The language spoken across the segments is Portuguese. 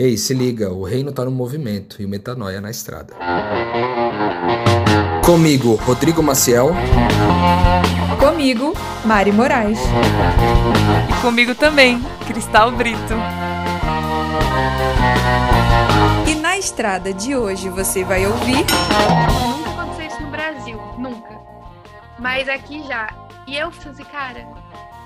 Ei, se liga, o reino tá no movimento e o metanoia na estrada. Comigo, Rodrigo Maciel. Comigo, Mari Moraes. E comigo também, Cristal Brito. E na estrada de hoje você vai ouvir. Nunca aconteceu isso no Brasil, nunca. Mas aqui já. E eu falei assim, cara,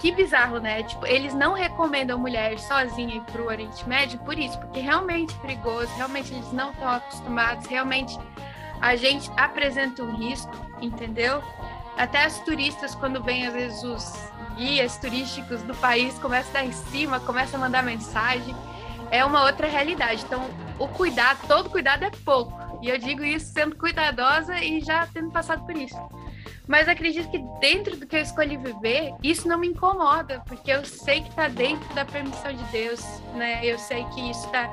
que bizarro, né? Tipo, eles não recomendam mulher sozinha ir pro Oriente Médio por isso, porque realmente é perigoso, realmente eles não estão acostumados, realmente a gente apresenta um risco, entendeu? Até as turistas, quando vêm, às vezes, os guias turísticos do país, começam a dar em cima, começam a mandar mensagem. É uma outra realidade. Então, o cuidado, todo cuidado é pouco. E eu digo isso sendo cuidadosa e já tendo passado por isso. Mas acredito que dentro do que eu escolhi viver, isso não me incomoda, porque eu sei que está dentro da permissão de Deus, né? Eu sei que isso tá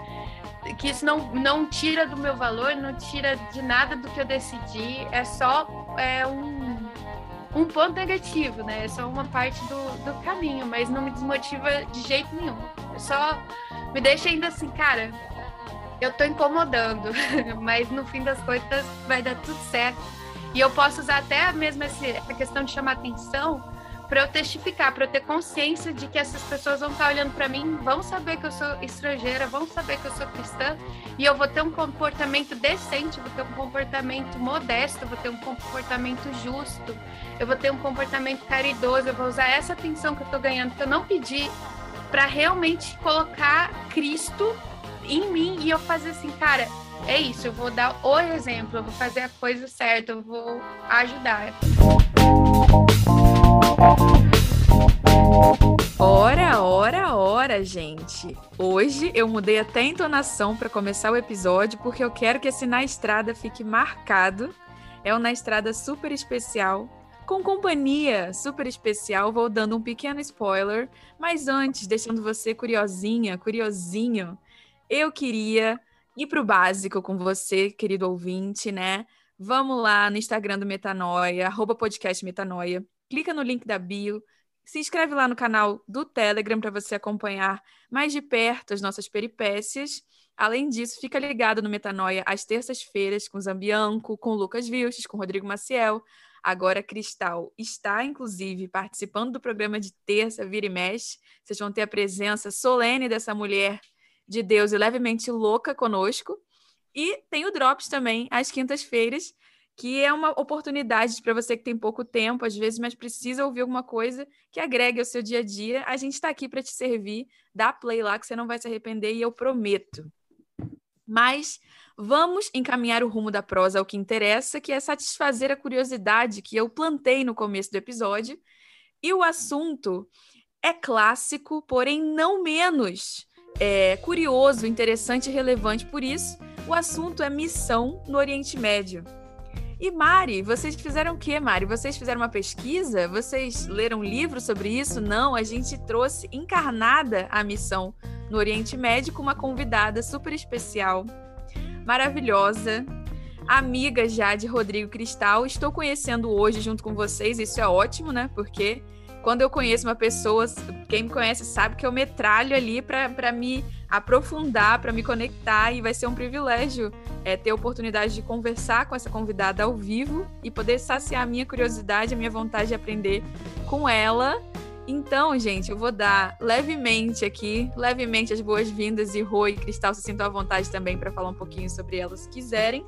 que isso não, não tira do meu valor, não tira de nada do que eu decidi, é só é um, um ponto negativo, né? É só uma parte do, do caminho, mas não me desmotiva de jeito nenhum. É só me deixa ainda assim, cara, eu tô incomodando, mas no fim das contas vai dar tudo certo e eu posso usar até mesmo essa questão de chamar atenção para eu testificar, para eu ter consciência de que essas pessoas vão estar olhando para mim, vão saber que eu sou estrangeira, vão saber que eu sou cristã, e eu vou ter um comportamento decente, vou ter um comportamento modesto, vou ter um comportamento justo, eu vou ter um comportamento caridoso, eu vou usar essa atenção que eu estou ganhando, que eu não pedi, para realmente colocar Cristo em mim e eu fazer assim, cara, é isso, eu vou dar o exemplo, eu vou fazer a coisa certa, eu vou ajudar. Ora, ora, ora, gente. Hoje eu mudei até a entonação para começar o episódio porque eu quero que esse Na Estrada fique marcado. É um Na Estrada super especial, com companhia super especial. Vou dando um pequeno spoiler, mas antes, deixando você curiosinha, curiosinho, eu queria ir para o básico com você, querido ouvinte, né? Vamos lá no Instagram do Metanoia, arroba podcast Metanoia. Clica no link da bio, se inscreve lá no canal do Telegram para você acompanhar mais de perto as nossas peripécias. Além disso, fica ligado no Metanoia às terças-feiras com Zambianco, com Lucas Vilches, com Rodrigo Maciel. Agora, Cristal está, inclusive, participando do programa de terça, Vira e Mexe. Vocês vão ter a presença solene dessa mulher de Deus e levemente louca conosco. E tem o Drops também, às quintas-feiras, que é uma oportunidade para você que tem pouco tempo, às vezes, mas precisa ouvir alguma coisa que agregue ao seu dia a dia. A gente está aqui para te servir. Dá play lá que você não vai se arrepender e eu prometo. Mas vamos encaminhar o rumo da prosa ao que interessa, que é satisfazer a curiosidade que eu plantei no começo do episódio. E o assunto é clássico, porém não menos é, curioso, interessante e relevante. Por isso, o assunto é missão no Oriente Médio. E Mari, vocês fizeram o quê, Mari? Vocês fizeram uma pesquisa? Vocês leram um livro sobre isso? Não, a gente trouxe encarnada a missão no Oriente Médio com uma convidada super especial, maravilhosa, amiga já de Rodrigo Cristal. Estou conhecendo hoje junto com vocês, isso é ótimo, né? Porque quando eu conheço uma pessoa, quem me conhece sabe que eu metralho ali para me aprofundar, para me conectar, e vai ser um privilégio é, ter a oportunidade de conversar com essa convidada ao vivo e poder saciar a minha curiosidade, a minha vontade de aprender com ela. Então, gente, eu vou dar levemente aqui, levemente as boas-vindas e Rô e Cristal se sintam à vontade também para falar um pouquinho sobre elas se quiserem.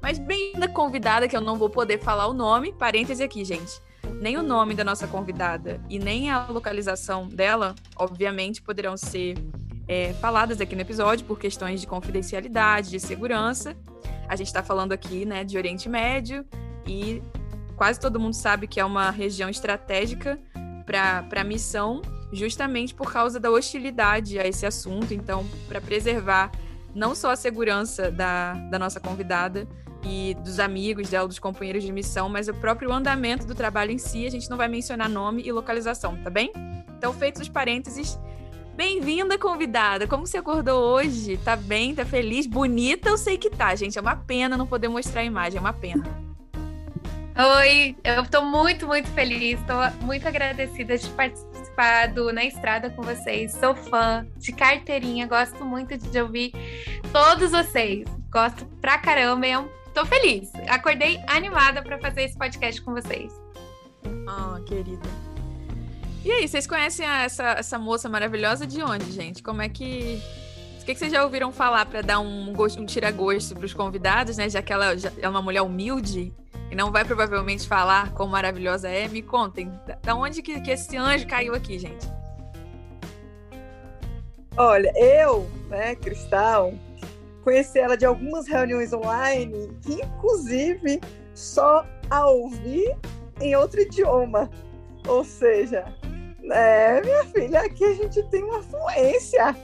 Mas bem da convidada, que eu não vou poder falar o nome, parêntese aqui, gente nem o nome da nossa convidada e nem a localização dela, obviamente, poderão ser é, faladas aqui no episódio por questões de confidencialidade, de segurança. A gente está falando aqui né, de Oriente Médio e quase todo mundo sabe que é uma região estratégica para a missão, justamente por causa da hostilidade a esse assunto. Então, para preservar não só a segurança da, da nossa convidada, e dos amigos dela, dos companheiros de missão, mas o próprio andamento do trabalho em si, a gente não vai mencionar nome e localização, tá bem? Então, feitos os parênteses, bem-vinda, convidada! Como você acordou hoje? Tá bem? Tá feliz? Bonita? Eu sei que tá, gente. É uma pena não poder mostrar a imagem, é uma pena. Oi, eu estou muito, muito feliz, estou muito agradecida de participar do Na Estrada com vocês. Sou fã de carteirinha, gosto muito de ouvir todos vocês. Gosto pra caramba, eu tô feliz. Acordei animada para fazer esse podcast com vocês. Ah, oh, querida. E aí, vocês conhecem essa, essa moça maravilhosa de onde, gente? Como é que o que, que vocês já ouviram falar para dar um, gosto, um tira-gosto para os convidados, né? Já que ela já é uma mulher humilde e não vai provavelmente falar quão maravilhosa é, me contem. Da, da onde que, que esse anjo caiu aqui, gente? Olha, eu, né, Cristal, conheci ela de algumas reuniões online, que inclusive só a ouvir em outro idioma. Ou seja, é, minha filha, aqui a gente tem uma fluência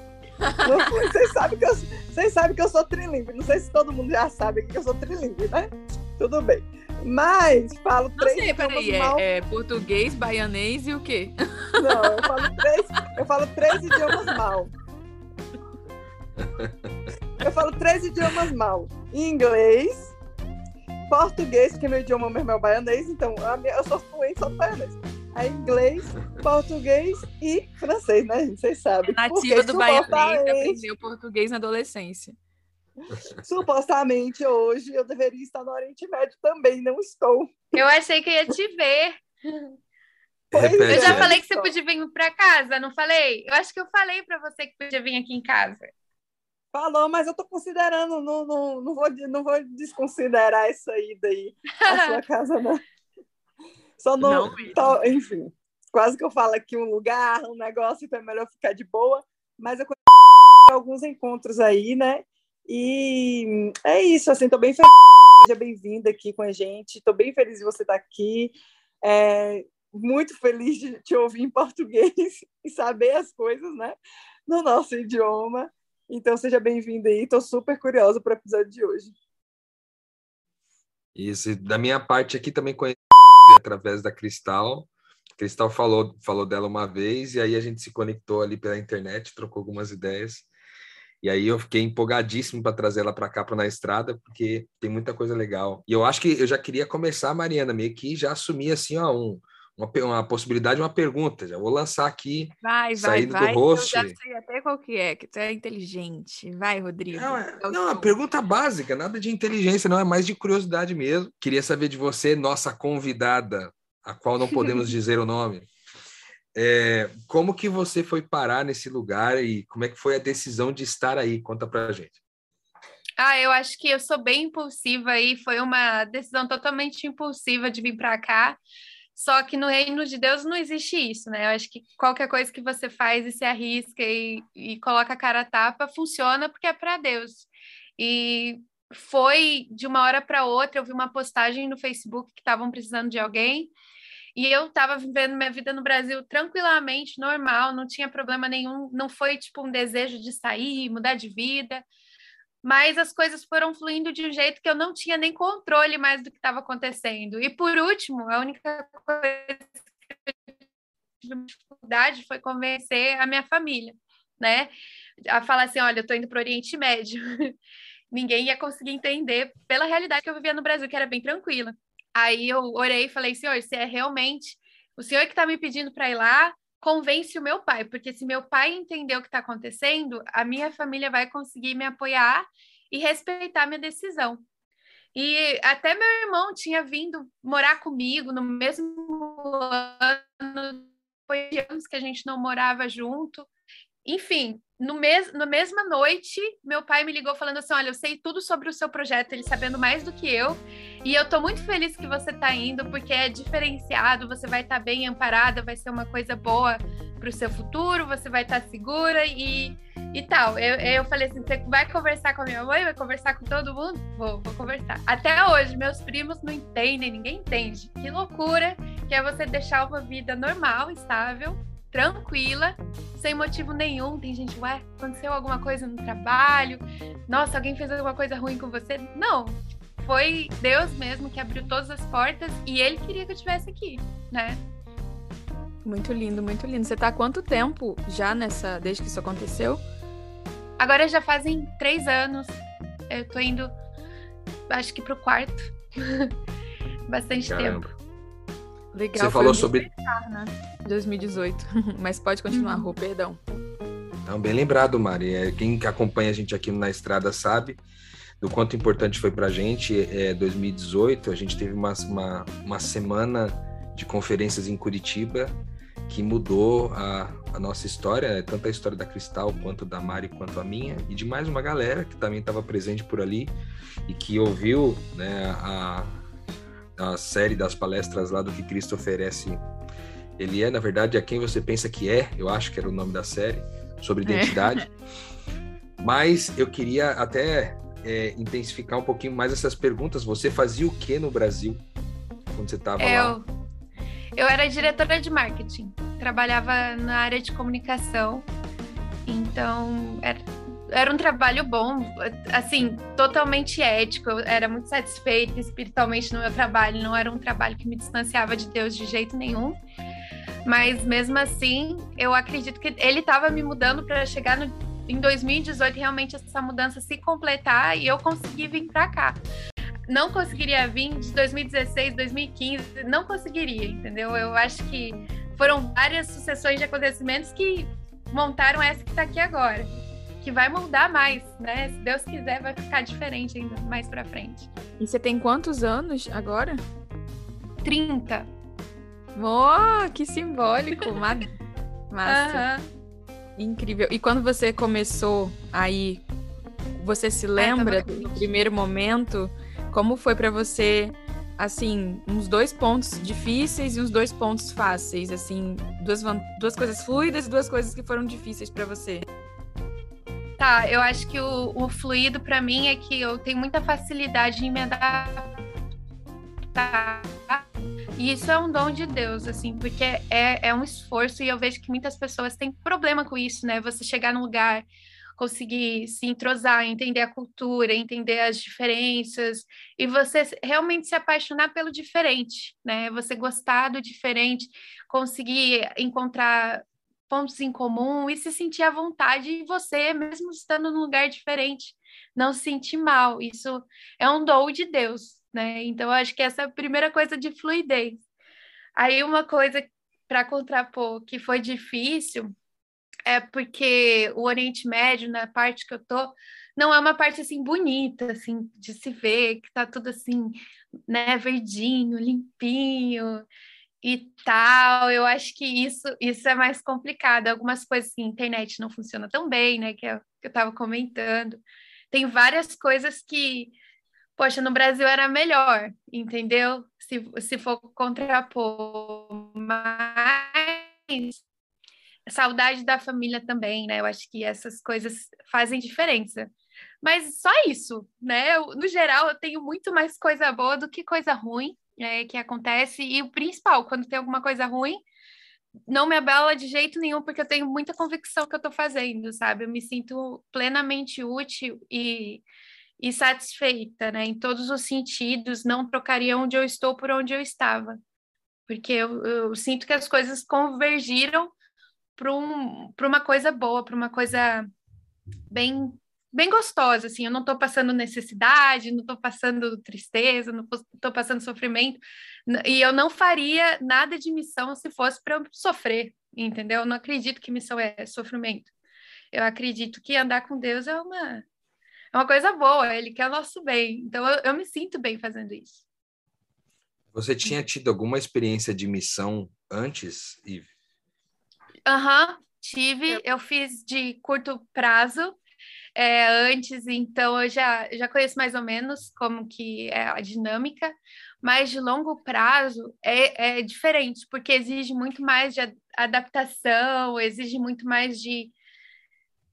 vocês sabem que eu, vocês sabem que eu sou trilingue. Não sei se todo mundo já sabe que eu sou trilingue, né? Tudo bem. Mas falo não três sei, idiomas peraí, mal. É, é, português, baianês e o quê? Não, eu falo três, eu falo três idiomas mal. Eu falo três idiomas mal. Inglês, português, que meu idioma mesmo é o baianês, então eu sou fluente só baianês é inglês, português e francês, né? Vocês sabem. É nativa do Bahia aprendeu português na adolescência. Supostamente hoje eu deveria estar no Oriente Médio também, não estou. Eu achei que ia te ver. Pois eu já falei que você podia vir para casa, não falei? Eu acho que eu falei para você que podia vir aqui em casa. Falou, mas eu estou considerando, não, não, não, vou, não vou desconsiderar essa ida aí, a sua casa, não. Só não. não tá, enfim, quase que eu falo aqui um lugar, um negócio, então é melhor ficar de boa. Mas eu conheço alguns encontros aí, né? E é isso, assim, tô bem feliz. Seja bem-vinda aqui com a gente. Tô bem feliz de você estar aqui. É, muito feliz de te ouvir em português e saber as coisas, né? No nosso idioma. Então, seja bem-vinda aí. Tô super curiosa para o episódio de hoje. Isso, da minha parte aqui também conheço através da Cristal. Cristal falou, falou dela uma vez e aí a gente se conectou ali pela internet, trocou algumas ideias. E aí eu fiquei empolgadíssimo para trazer ela para cá para na estrada, porque tem muita coisa legal. E eu acho que eu já queria começar, Mariana, meio que já assumir assim, ó, um, uma, uma possibilidade, uma pergunta. Já vou lançar aqui, vai, vai, vai, do host. Eu já sei até qual que é, que tu é inteligente. Vai, Rodrigo. Não, é, não a pergunta básica, nada de inteligência, não, é mais de curiosidade mesmo. Queria saber de você, nossa convidada, a qual não podemos dizer o nome. É, como que você foi parar nesse lugar e como é que foi a decisão de estar aí? Conta pra gente. Ah, eu acho que eu sou bem impulsiva e foi uma decisão totalmente impulsiva de vir para cá. Só que no reino de Deus não existe isso, né? Eu acho que qualquer coisa que você faz e se arrisca e, e coloca a cara a tapa funciona porque é para Deus. E foi de uma hora para outra, eu vi uma postagem no Facebook que estavam precisando de alguém. E eu estava vivendo minha vida no Brasil tranquilamente, normal, não tinha problema nenhum, não foi tipo um desejo de sair, mudar de vida mas as coisas foram fluindo de um jeito que eu não tinha nem controle mais do que estava acontecendo. E por último, a única coisa que eu tive dificuldade foi convencer a minha família, né? A falar assim: olha, eu estou indo para o Oriente Médio. Ninguém ia conseguir entender pela realidade que eu vivia no Brasil, que era bem tranquila. Aí eu orei e falei: senhor, se é realmente o senhor que está me pedindo para ir lá, convence o meu pai, porque se meu pai entender o que está acontecendo, a minha família vai conseguir me apoiar e respeitar minha decisão. E até meu irmão tinha vindo morar comigo no mesmo ano, foi anos que a gente não morava junto. Enfim, no mes na mesma noite, meu pai me ligou falando assim: Olha, eu sei tudo sobre o seu projeto, ele sabendo mais do que eu. E eu tô muito feliz que você tá indo, porque é diferenciado, você vai estar tá bem amparada, vai ser uma coisa boa para o seu futuro, você vai estar tá segura e, e tal. Eu, eu falei assim: você vai conversar com a minha mãe, vai conversar com todo mundo? Vou, vou conversar. Até hoje, meus primos não entendem, ninguém entende. Que loucura que é você deixar uma vida normal, estável, tranquila, sem motivo nenhum. Tem gente, ué, aconteceu alguma coisa no trabalho? Nossa, alguém fez alguma coisa ruim com você? Não. Foi Deus mesmo que abriu todas as portas e ele queria que eu estivesse aqui, né? Muito lindo, muito lindo. Você tá há quanto tempo já nessa, desde que isso aconteceu? Agora já fazem três anos. Eu tô indo, acho que pro quarto. bastante Caramba. tempo. Legal. Você falou sobre. Né? 2018. Mas pode continuar, uhum. Rô, perdão. Então, bem lembrado, Mari. É, quem acompanha a gente aqui na estrada sabe do quanto importante foi para a gente. É, 2018, a gente teve uma, uma, uma semana de conferências em Curitiba que mudou a, a nossa história, né? tanto a história da Cristal quanto da Mari quanto a minha, e de mais uma galera que também estava presente por ali e que ouviu né, a, a série das palestras lá do que Cristo oferece. Ele é, na verdade, a quem você pensa que é, eu acho que era o nome da série, sobre é. identidade. É. Mas eu queria até é, intensificar um pouquinho mais essas perguntas. Você fazia o que no Brasil quando você estava lá? Eu era diretora de marketing, trabalhava na área de comunicação, então era, era um trabalho bom, assim, totalmente ético. Eu era muito satisfeita espiritualmente no meu trabalho, não era um trabalho que me distanciava de Deus de jeito nenhum. Mas mesmo assim, eu acredito que ele estava me mudando para chegar no, em 2018 realmente essa mudança se completar e eu consegui vir para cá não conseguiria vir de 2016, 2015, não conseguiria, entendeu? Eu acho que foram várias sucessões de acontecimentos que montaram essa que está aqui agora, que vai mudar mais, né? Se Deus quiser, vai ficar diferente ainda mais para frente. E você tem quantos anos agora? 30. Oh, que simbólico! Massa. Uhum. Incrível. E quando você começou aí, você se lembra do primeiro momento como foi para você, assim, uns dois pontos difíceis e uns dois pontos fáceis, assim, duas, duas coisas fluidas e duas coisas que foram difíceis para você? Tá, eu acho que o, o fluido para mim é que eu tenho muita facilidade em me adaptar. E isso é um dom de Deus, assim, porque é, é um esforço e eu vejo que muitas pessoas têm problema com isso, né? Você chegar num lugar conseguir se entrosar, entender a cultura, entender as diferenças e você realmente se apaixonar pelo diferente, né? Você gostar do diferente, conseguir encontrar pontos em comum e se sentir à vontade em você, mesmo estando num lugar diferente, não se sentir mal. Isso é um dom de Deus, né? Então, eu acho que essa é a primeira coisa de fluidez. Aí, uma coisa para contrapor que foi difícil é porque o Oriente Médio, na parte que eu tô, não é uma parte assim bonita, assim, de se ver, que tá tudo assim, né, verdinho, limpinho e tal. Eu acho que isso isso é mais complicado. Algumas coisas assim, internet não funciona tão bem, né, que, é, que eu estava comentando. Tem várias coisas que, poxa, no Brasil era melhor, entendeu? Se, se for contrapor, mas saudade da família também, né? Eu acho que essas coisas fazem diferença. Mas só isso, né? Eu, no geral, eu tenho muito mais coisa boa do que coisa ruim é, que acontece. E o principal, quando tem alguma coisa ruim, não me abala de jeito nenhum, porque eu tenho muita convicção que eu estou fazendo, sabe? Eu me sinto plenamente útil e, e satisfeita, né? Em todos os sentidos, não trocaria onde eu estou por onde eu estava. Porque eu, eu sinto que as coisas convergiram para um, uma coisa boa, para uma coisa bem bem gostosa, assim, eu não estou passando necessidade, não estou passando tristeza, não estou passando sofrimento, e eu não faria nada de missão se fosse para eu sofrer, entendeu? Eu não acredito que missão é sofrimento. Eu acredito que andar com Deus é uma, é uma coisa boa, Ele quer o nosso bem, então eu, eu me sinto bem fazendo isso. Você tinha tido alguma experiência de missão antes, Ive? Aham, uhum, tive. Eu fiz de curto prazo é, antes, então eu já, já conheço mais ou menos como que é a dinâmica, mas de longo prazo é, é diferente, porque exige muito mais de adaptação, exige muito mais de,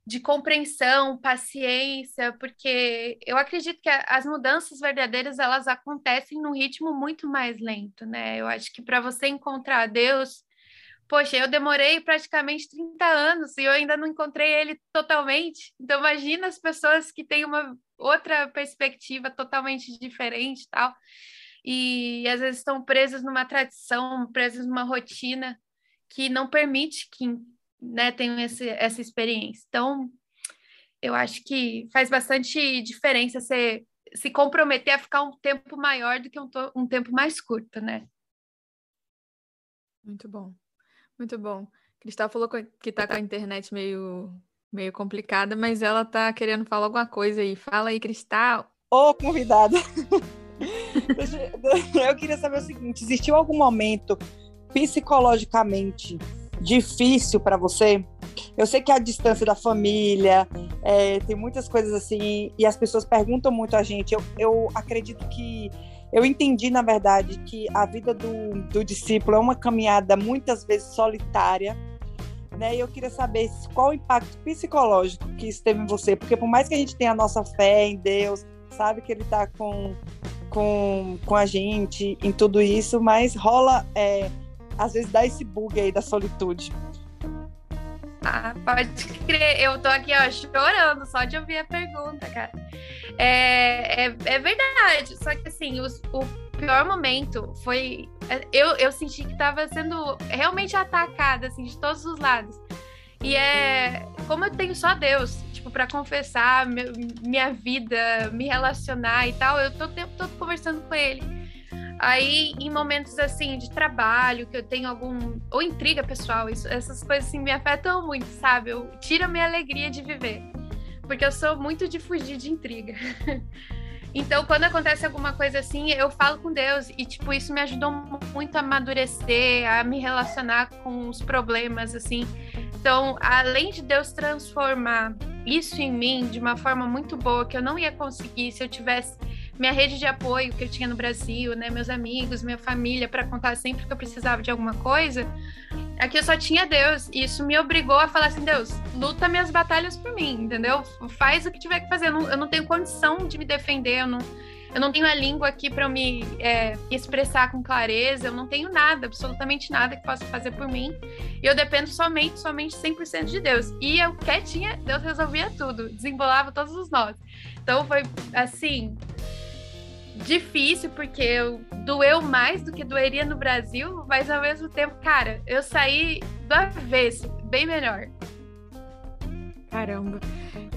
de compreensão, paciência, porque eu acredito que as mudanças verdadeiras elas acontecem num ritmo muito mais lento, né? Eu acho que para você encontrar Deus poxa, eu demorei praticamente 30 anos e eu ainda não encontrei ele totalmente. Então, imagina as pessoas que têm uma outra perspectiva totalmente diferente tal. E às vezes estão presas numa tradição, presas numa rotina que não permite que né, tenham esse, essa experiência. Então, eu acho que faz bastante diferença ser se comprometer a ficar um tempo maior do que um, um tempo mais curto, né? Muito bom, muito bom. Cristal falou que tá com a internet meio, meio complicada, mas ela tá querendo falar alguma coisa aí. Fala aí, Cristal. Ô, convidada. Eu queria saber o seguinte: existiu algum momento psicologicamente difícil para você? Eu sei que a distância da família, é, tem muitas coisas assim, e as pessoas perguntam muito a gente. Eu, eu acredito que. Eu entendi, na verdade, que a vida do, do discípulo é uma caminhada muitas vezes solitária, né? E eu queria saber qual o impacto psicológico que isso teve em você, porque por mais que a gente tenha a nossa fé em Deus, sabe que Ele está com, com, com a gente em tudo isso, mas rola, é, às vezes, dá esse bug aí da solitude. Ah, pode crer. Eu tô aqui, ó, chorando só de ouvir a pergunta, cara. É, é, é verdade. Só que, assim, os, o pior momento foi. Eu, eu senti que tava sendo realmente atacada, assim, de todos os lados. E é. Como eu tenho só Deus, tipo, para confessar minha vida, me relacionar e tal, eu tô o tempo todo conversando com Ele. Aí, em momentos assim de trabalho, que eu tenho algum. ou intriga pessoal, isso, essas coisas assim me afetam muito, sabe? Eu tiro a minha alegria de viver. Porque eu sou muito de fugir de intriga. então, quando acontece alguma coisa assim, eu falo com Deus. E, tipo, isso me ajudou muito a amadurecer, a me relacionar com os problemas, assim. Então, além de Deus transformar isso em mim de uma forma muito boa, que eu não ia conseguir se eu tivesse minha rede de apoio que eu tinha no Brasil, né, meus amigos, minha família para contar sempre que eu precisava de alguma coisa, aqui eu só tinha Deus e isso me obrigou a falar assim, Deus, luta minhas batalhas por mim, entendeu? Faz o que tiver que fazer, eu não, eu não tenho condição de me defender, eu não eu não tenho a língua aqui para me é, expressar com clareza, eu não tenho nada, absolutamente nada que possa fazer por mim. E eu dependo somente, somente 100% de Deus. E eu quietinha, Deus resolvia tudo, desembolava todos os nós. Então foi assim, difícil, porque eu, doeu mais do que doeria no Brasil, mas ao mesmo tempo, cara, eu saí do avesso, bem melhor. Caramba,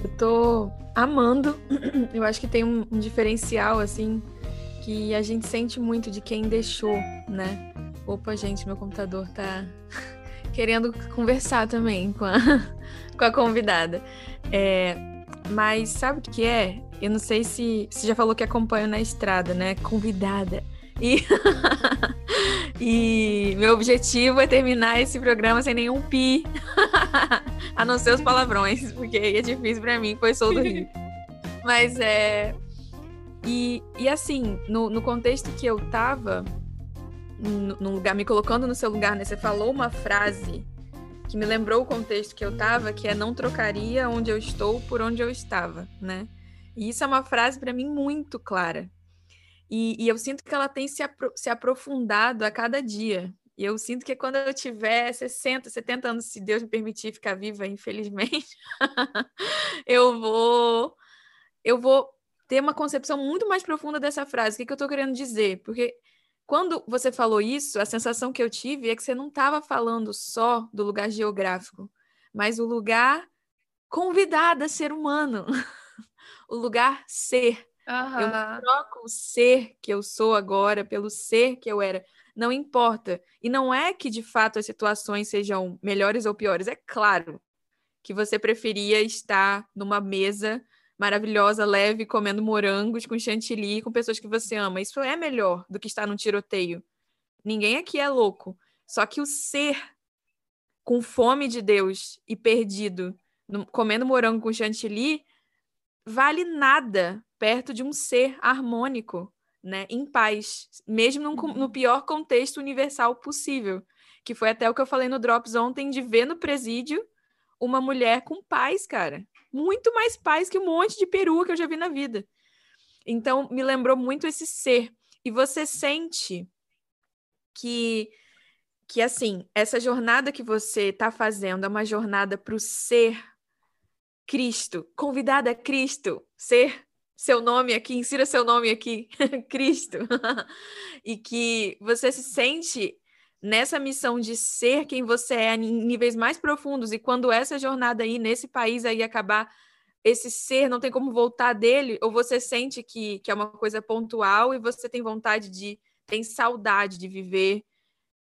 eu tô amando. Eu acho que tem um, um diferencial, assim, que a gente sente muito de quem deixou, né? Opa, gente, meu computador tá querendo conversar também com a, com a convidada. É, mas sabe o que é? Eu não sei se você já falou que acompanha na estrada, né? Convidada. E, e meu objetivo é terminar esse programa sem nenhum pi, a não ser os palavrões, porque é difícil para mim, pois sou do Rio. Mas é. E, e assim, no, no contexto que eu tava, no, no, lugar, me colocando no seu lugar, né? Você falou uma frase que me lembrou o contexto que eu tava, que é não trocaria onde eu estou por onde eu estava, né? E isso é uma frase para mim muito clara. E, e, eu sinto que ela tem se, apro se aprofundado a cada dia. E eu sinto que quando eu tiver 60, 70 anos, se Deus me permitir ficar viva, infelizmente, eu vou eu vou ter uma concepção muito mais profunda dessa frase. O que, que eu estou querendo dizer? Porque quando você falou isso, a sensação que eu tive é que você não estava falando só do lugar geográfico, mas o lugar convidado a ser humano. o lugar ser. Uhum. Eu não troco o ser que eu sou agora pelo ser que eu era. Não importa. E não é que de fato as situações sejam melhores ou piores. É claro que você preferia estar numa mesa maravilhosa, leve, comendo morangos com chantilly, com pessoas que você ama. Isso é melhor do que estar num tiroteio. Ninguém aqui é louco. Só que o ser com fome de Deus e perdido, comendo morango com chantilly, vale nada perto de um ser harmônico, né, em paz, mesmo no, no uhum. pior contexto universal possível, que foi até o que eu falei no Drops ontem de ver no presídio uma mulher com paz, cara, muito mais paz que um monte de perua que eu já vi na vida. Então me lembrou muito esse ser e você sente que que assim, essa jornada que você está fazendo é uma jornada para o ser Cristo, convidada a Cristo, ser seu nome aqui, insira seu nome aqui, Cristo. e que você se sente nessa missão de ser quem você é em níveis mais profundos e quando essa jornada aí nesse país aí acabar esse ser não tem como voltar dele, ou você sente que, que é uma coisa pontual e você tem vontade de, tem saudade de viver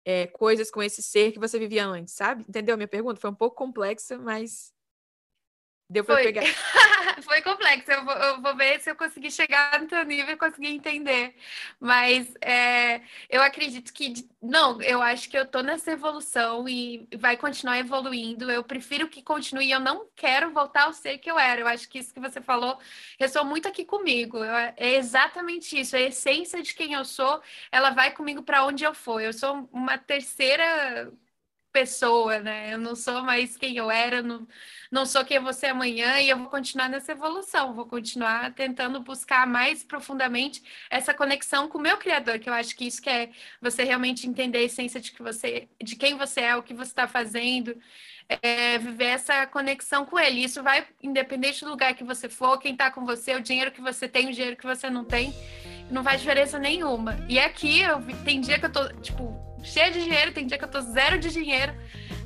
é, coisas com esse ser que você vivia antes, sabe? Entendeu a minha pergunta? Foi um pouco complexa, mas Deu para pegar. Foi complexo. Eu vou, eu vou, ver se eu consegui chegar no teu nível e conseguir entender. Mas é, eu acredito que. Não, eu acho que eu tô nessa evolução e vai continuar evoluindo. Eu prefiro que continue. Eu não quero voltar ao ser que eu era. Eu acho que isso que você falou ressoa muito aqui comigo. Eu, é exatamente isso. A essência de quem eu sou, ela vai comigo para onde eu for. Eu sou uma terceira pessoa, né? Eu não sou mais quem eu era, não, não sou quem ser amanhã e eu vou continuar nessa evolução, vou continuar tentando buscar mais profundamente essa conexão com o meu criador, que eu acho que isso que é você realmente entender a essência de que você, de quem você é, o que você está fazendo, é, viver essa conexão com ele. Isso vai, independente do lugar que você for, quem está com você, o dinheiro que você tem, o dinheiro que você não tem, não faz diferença nenhuma. E aqui eu tem dia que eu tô, tipo, cheia de dinheiro, tem dia que eu tô zero de dinheiro,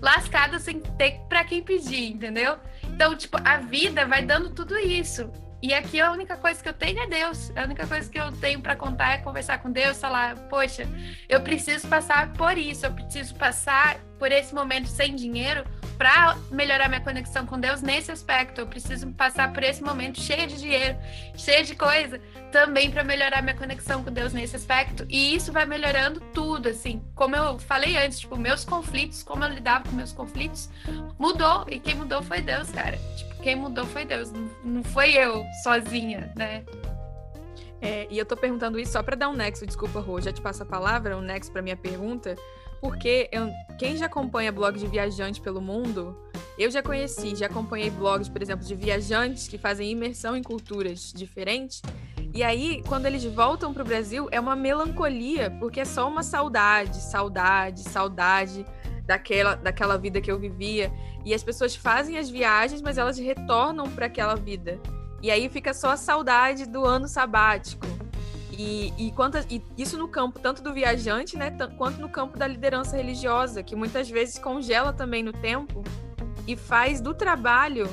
lascada sem ter para quem pedir, entendeu? Então, tipo, a vida vai dando tudo isso. E aqui a única coisa que eu tenho é Deus. A única coisa que eu tenho para contar é conversar com Deus, falar, poxa, eu preciso passar por isso, eu preciso passar por esse momento sem dinheiro para melhorar minha conexão com Deus nesse aspecto. Eu preciso passar por esse momento cheio de dinheiro, cheio de coisa, também para melhorar minha conexão com Deus nesse aspecto. E isso vai melhorando tudo, assim. Como eu falei antes, tipo, meus conflitos, como eu lidava com meus conflitos, mudou. E quem mudou foi Deus, cara. Tipo, quem mudou foi Deus, não foi eu sozinha, né? É, e eu tô perguntando isso só para dar um nexo, desculpa, Rô, já te passo a palavra, um nexo para minha pergunta, porque eu, quem já acompanha blog de viajante pelo mundo, eu já conheci, já acompanhei blogs, por exemplo, de viajantes que fazem imersão em culturas diferentes. E aí, quando eles voltam para o Brasil, é uma melancolia, porque é só uma saudade, saudade, saudade daquela, daquela vida que eu vivia. E as pessoas fazem as viagens, mas elas retornam para aquela vida. E aí fica só a saudade do ano sabático. E, e, quanto, e isso no campo tanto do viajante, né, quanto no campo da liderança religiosa, que muitas vezes congela também no tempo e faz do trabalho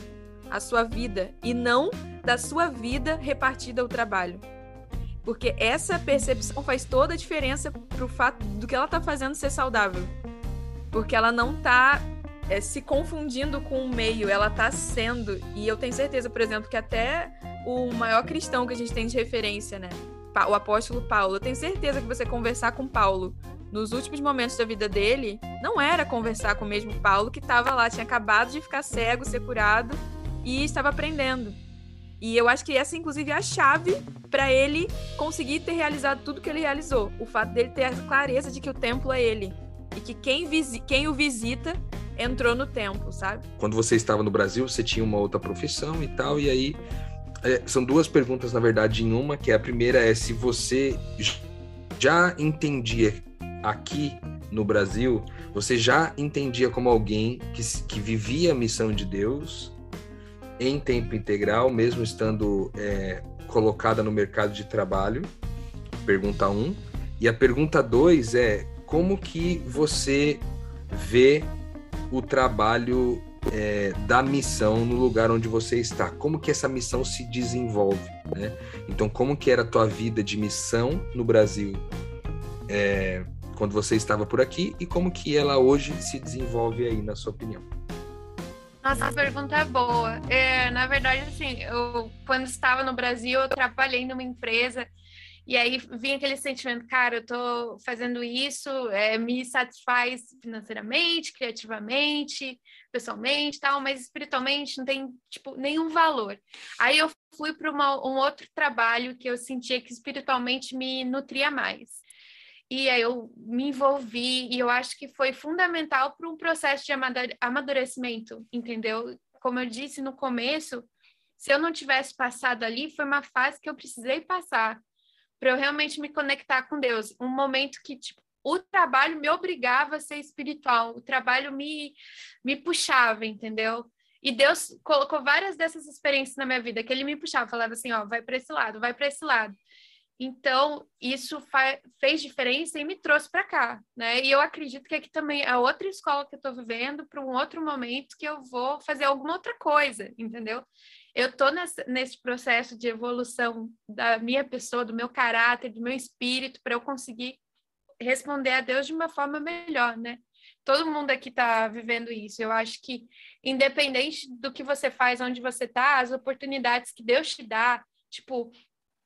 a sua vida e não da sua vida repartida ao trabalho. Porque essa percepção faz toda a diferença pro fato do que ela tá fazendo ser saudável. Porque ela não tá é, se confundindo com o meio, ela tá sendo. E eu tenho certeza, por exemplo, que até o maior cristão que a gente tem de referência, né? O apóstolo Paulo. Eu tenho certeza que você conversar com Paulo nos últimos momentos da vida dele, não era conversar com o mesmo Paulo que estava lá, tinha acabado de ficar cego, ser curado e estava aprendendo. E eu acho que essa, inclusive, é a chave para ele conseguir ter realizado tudo que ele realizou. O fato dele ter a clareza de que o templo é ele. E que quem, quem o visita entrou no templo, sabe? Quando você estava no Brasil, você tinha uma outra profissão e tal, e aí é, são duas perguntas, na verdade, em uma, que a primeira é se você já entendia aqui no Brasil, você já entendia como alguém que, que vivia a missão de Deus em tempo integral, mesmo estando é, colocada no mercado de trabalho? Pergunta um. E a pergunta dois é como que você vê o trabalho é, da missão no lugar onde você está. Como que essa missão se desenvolve, né? Então, como que era a tua vida de missão no Brasil é, quando você estava por aqui e como que ela hoje se desenvolve aí, na sua opinião? Nossa, a pergunta é boa. É, na verdade, assim, eu quando estava no Brasil, eu trabalhei numa empresa e aí vinha aquele sentimento, cara, eu tô fazendo isso, é, me satisfaz financeiramente, criativamente, pessoalmente, tal, mas espiritualmente não tem tipo nenhum valor. Aí eu fui para um outro trabalho que eu sentia que espiritualmente me nutria mais. E aí eu me envolvi e eu acho que foi fundamental para um processo de amadurecimento, entendeu? Como eu disse no começo, se eu não tivesse passado ali, foi uma fase que eu precisei passar para eu realmente me conectar com Deus. Um momento que tipo, o trabalho me obrigava a ser espiritual, o trabalho me, me puxava, entendeu? E Deus colocou várias dessas experiências na minha vida, que ele me puxava, falava assim, ó, vai para esse lado, vai para esse lado. Então, isso fez diferença e me trouxe para cá, né? E eu acredito que aqui também é outra escola que eu estou vivendo para um outro momento que eu vou fazer alguma outra coisa, entendeu? eu nesse, nesse processo de evolução da minha pessoa, do meu caráter, do meu espírito, para eu conseguir responder a Deus de uma forma melhor, né? Todo mundo aqui está vivendo isso. Eu acho que, independente do que você faz, onde você está, as oportunidades que Deus te dá, tipo,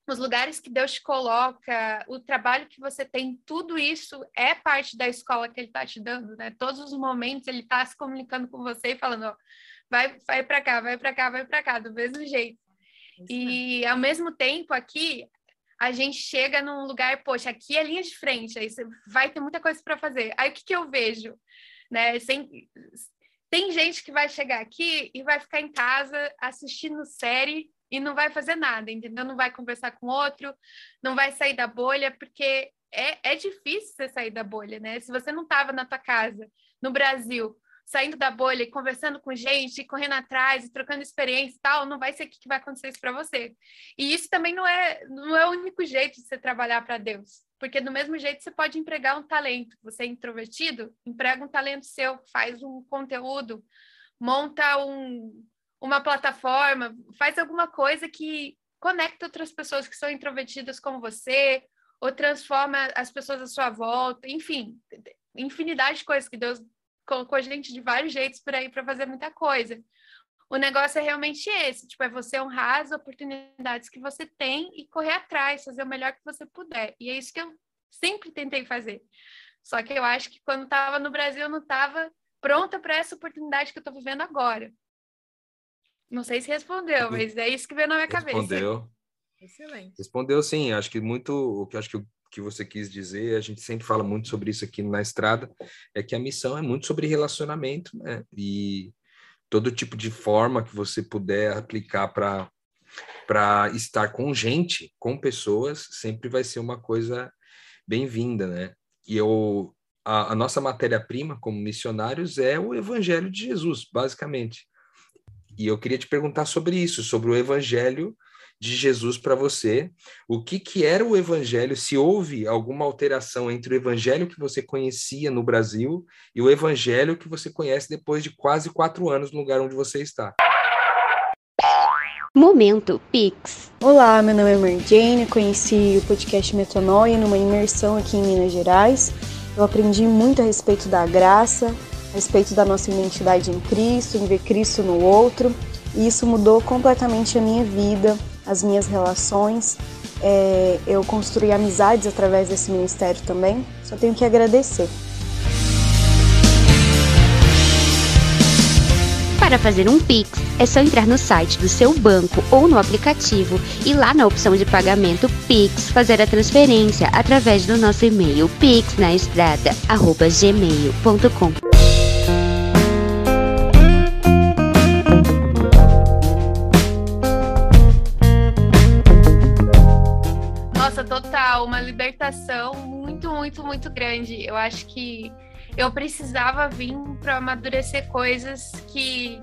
os lugares que Deus te coloca, o trabalho que você tem, tudo isso é parte da escola que Ele está te dando, né? Todos os momentos Ele está se comunicando com você e falando, ó, vai, vai para cá, vai para cá, vai para cá, do mesmo jeito. E ao mesmo tempo aqui a gente chega num lugar, poxa, aqui é linha de frente, aí vai ter muita coisa para fazer. Aí o que, que eu vejo? Né? Sem, tem gente que vai chegar aqui e vai ficar em casa assistindo série e não vai fazer nada, entendeu? Não vai conversar com outro, não vai sair da bolha, porque é, é difícil você sair da bolha, né? Se você não estava na tua casa, no Brasil, saindo da bolha e conversando com gente, correndo atrás, trocando experiência e tal, não vai ser que vai acontecer isso para você. E isso também não é, não é o único jeito de você trabalhar para Deus. Porque do mesmo jeito você pode empregar um talento. Você é introvertido, emprega um talento seu, faz um conteúdo, monta um, uma plataforma, faz alguma coisa que conecta outras pessoas que são introvertidas como você, ou transforma as pessoas à sua volta, enfim, infinidade de coisas que Deus colocou gente de vários jeitos por aí para fazer muita coisa. O negócio é realmente esse, tipo, é você honrar as oportunidades que você tem e correr atrás, fazer o melhor que você puder. E é isso que eu sempre tentei fazer. Só que eu acho que quando estava no Brasil, eu não estava pronta para essa oportunidade que eu estou vivendo agora. Não sei se respondeu, mas é isso que veio na minha respondeu. cabeça. Respondeu. Excelente. Respondeu sim. Acho que muito o que acho que que você quis dizer, a gente sempre fala muito sobre isso aqui na estrada, é que a missão é muito sobre relacionamento, né? E todo tipo de forma que você puder aplicar para para estar com gente, com pessoas, sempre vai ser uma coisa bem-vinda, né? E eu a, a nossa matéria-prima como missionários é o evangelho de Jesus, basicamente. E eu queria te perguntar sobre isso, sobre o evangelho de Jesus para você, o que, que era o evangelho, se houve alguma alteração entre o evangelho que você conhecia no Brasil e o evangelho que você conhece depois de quase quatro anos no lugar onde você está. Momento Pix. Olá, meu nome é Mary Jane, conheci o podcast Metanoia numa imersão aqui em Minas Gerais. Eu aprendi muito a respeito da graça, a respeito da nossa identidade em Cristo, em ver Cristo no outro, e isso mudou completamente a minha vida, as minhas relações. É, eu construí amizades através desse ministério também. Só tenho que agradecer. Para fazer um Pix, é só entrar no site do seu banco ou no aplicativo e lá na opção de pagamento Pix fazer a transferência através do nosso e-mail pixnaestrada@gmail.com. libertação muito, muito, muito grande. Eu acho que eu precisava vir para amadurecer coisas que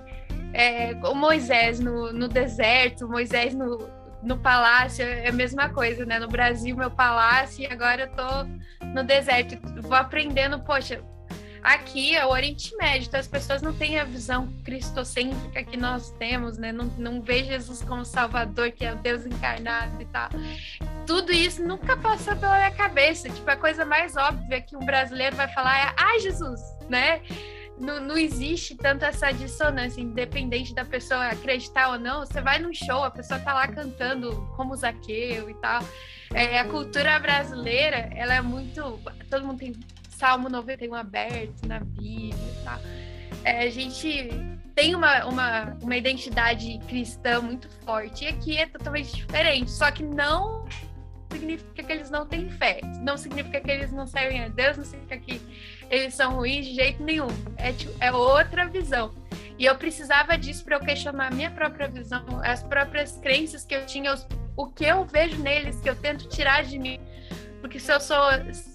é, o Moisés no, no deserto, Moisés no, no palácio é a mesma coisa, né? No Brasil, meu palácio, e agora eu tô no deserto. Vou aprendendo, poxa, aqui é o Oriente Médio, então as pessoas não têm a visão cristocêntrica que nós temos, né? Não, não vê Jesus como Salvador, que é o Deus encarnado e tal. Tudo isso nunca passou pela minha cabeça. Tipo, a coisa mais óbvia que um brasileiro vai falar é: ai, Jesus, né? Não, não, existe tanto essa dissonância, independente da pessoa acreditar ou não. Você vai num show, a pessoa tá lá cantando como Zaqueu e tal. É, a cultura brasileira, ela é muito. Todo mundo tem Salmo 91 aberto na Bíblia? É, a gente tem uma, uma, uma identidade cristã muito forte e aqui é totalmente diferente, só que não significa que eles não têm fé, não significa que eles não servem a Deus, não significa que eles são ruins de jeito nenhum. É, tipo, é outra visão. E eu precisava disso para eu questionar a minha própria visão, as próprias crenças que eu tinha, os, o que eu vejo neles, que eu tento tirar de mim porque se eu sou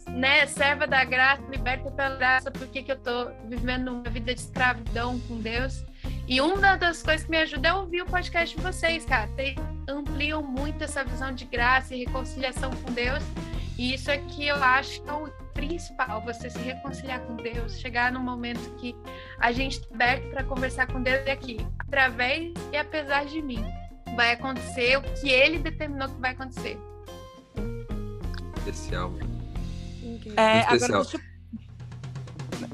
né, serva da graça, liberta pela graça, por que, que eu estou vivendo uma vida de escravidão com Deus? E uma das coisas que me ajuda é ouvir o podcast de vocês, cara. Vocês ampliam muito essa visão de graça e reconciliação com Deus. E isso é que eu acho que é o principal, você se reconciliar com Deus, chegar no momento que a gente está aberto para conversar com Deus aqui, através e apesar de mim. vai acontecer o que ele determinou que vai acontecer. Especial. É, agora deixa eu...